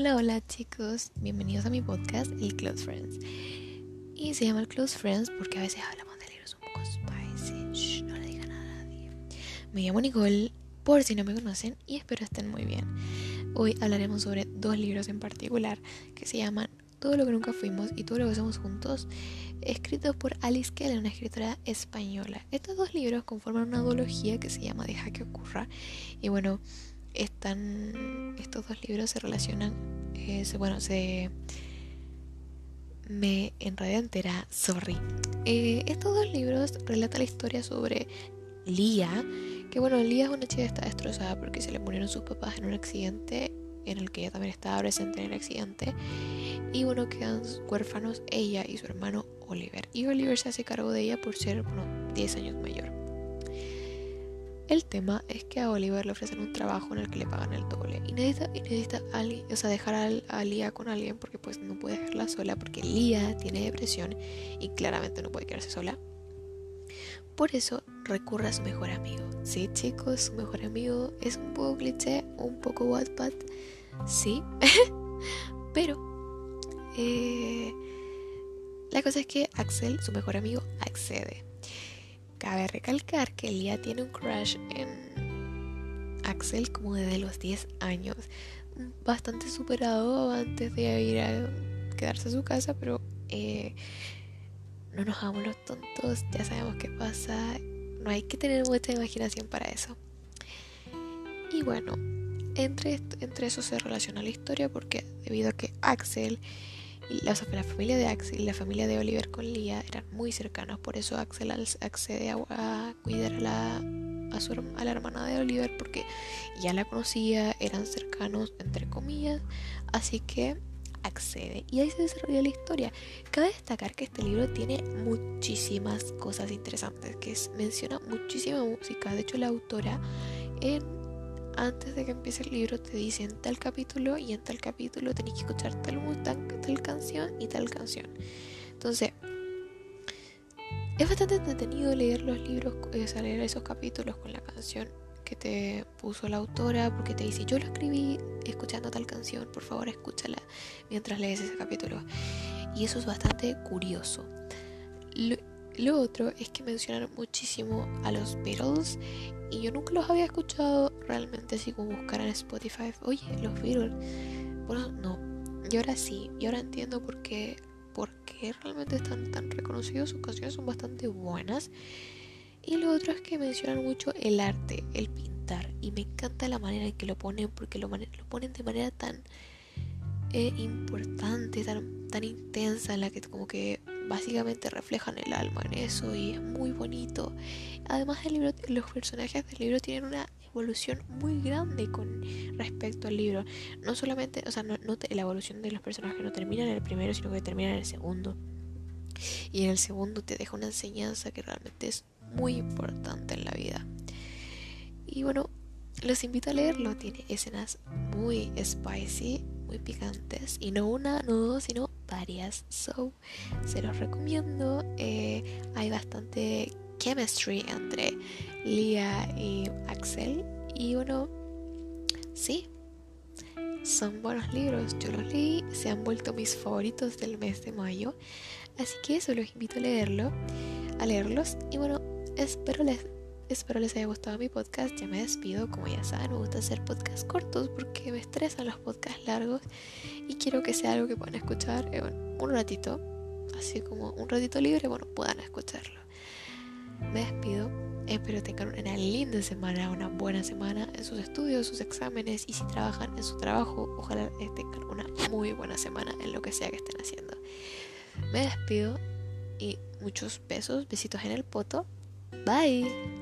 Hola, hola chicos, bienvenidos a mi podcast, El Close Friends. Y se llama El Close Friends porque a veces hablamos de libros un poco spicy. no le digan a nadie. Me llamo Nicole, por si no me conocen, y espero estén muy bien. Hoy hablaremos sobre dos libros en particular que se llaman Todo lo que nunca fuimos y Todo lo que somos juntos, escritos por Alice Keller, una escritora española. Estos dos libros conforman una duología que se llama Deja que ocurra. Y bueno, están estos dos libros se relacionan eh, bueno se me enredé entera sorry. Eh, estos dos libros relatan la historia sobre Lía que bueno Lía es una chica que está destrozada porque se le murieron sus papás en un accidente en el que ella también estaba presente en el accidente y bueno quedan huérfanos ella y su hermano Oliver. Y Oliver se hace cargo de ella por ser bueno, 10 años mayor el tema es que a Oliver le ofrecen un trabajo en el que le pagan el doble y necesita, y necesita alguien, o sea, dejar a, a Lía con alguien porque pues no puede dejarla sola porque Lía tiene depresión y claramente no puede quedarse sola. Por eso recurre a su mejor amigo. Sí, chicos, su mejor amigo es un poco cliché, un poco Wattpad, sí, pero eh, la cosa es que Axel, su mejor amigo, accede. Cabe recalcar que Lía tiene un crush en Axel como desde los 10 años. Bastante superado antes de ir a quedarse a su casa, pero eh, no nos hagamos los tontos, ya sabemos qué pasa. No hay que tener mucha imaginación para eso. Y bueno, entre, entre eso se relaciona la historia porque debido a que Axel la, familia de Axel y la familia de Oliver con Lía eran muy cercanos, por eso Axel accede a, cuidar a la, a, su, a la hermana de Oliver porque ya la conocía, eran cercanos entre comillas, así que accede y ahí se desarrolla la historia. Cabe destacar que este libro tiene muchísimas cosas interesantes, que menciona muchísima música, de hecho la autora en antes de que empiece el libro te dicen tal capítulo y en tal capítulo tenés que escuchar tal, tal, tal canción y tal canción. Entonces, es bastante entretenido leer los libros, o sea, esos capítulos con la canción que te puso la autora, porque te dice, yo lo escribí escuchando tal canción, por favor escúchala mientras lees ese capítulo. Y eso es bastante curioso. Lo, lo otro es que mencionan muchísimo a los Beatles y yo nunca los había escuchado realmente así como buscar en Spotify. Oye, los Beatles. Bueno, no. Y ahora sí. Y ahora entiendo por qué, por qué realmente están tan reconocidos. Sus canciones son bastante buenas. Y lo otro es que mencionan mucho el arte, el pintar. Y me encanta la manera en que lo ponen, porque lo, lo ponen de manera tan eh, importante, tan, tan intensa, en la que como que básicamente reflejan el alma en eso y es muy bonito. Además el libro, los personajes del libro tienen una evolución muy grande con respecto al libro. No solamente, o sea, no, la evolución de los personajes no termina en el primero, sino que termina en el segundo. Y en el segundo te deja una enseñanza que realmente es muy importante en la vida. Y bueno, los invito a leerlo. Tiene escenas muy spicy, muy picantes. Y no una, no dos, sino varias. So, se los recomiendo. Eh, hay bastante chemistry entre Lia y Axel. Y bueno, sí, son buenos libros. Yo los leí, se han vuelto mis favoritos del mes de mayo. Así que eso los invito a leerlo, a leerlos. Y bueno, espero les Espero les haya gustado mi podcast. Ya me despido. Como ya saben, me gusta hacer podcasts cortos porque me estresan los podcasts largos y quiero que sea algo que puedan escuchar un ratito. Así como un ratito libre, bueno, puedan escucharlo. Me despido. Espero tengan una linda semana, una buena semana en sus estudios, sus exámenes y si trabajan en su trabajo, ojalá tengan una muy buena semana en lo que sea que estén haciendo. Me despido y muchos besos, besitos en el poto. Bye.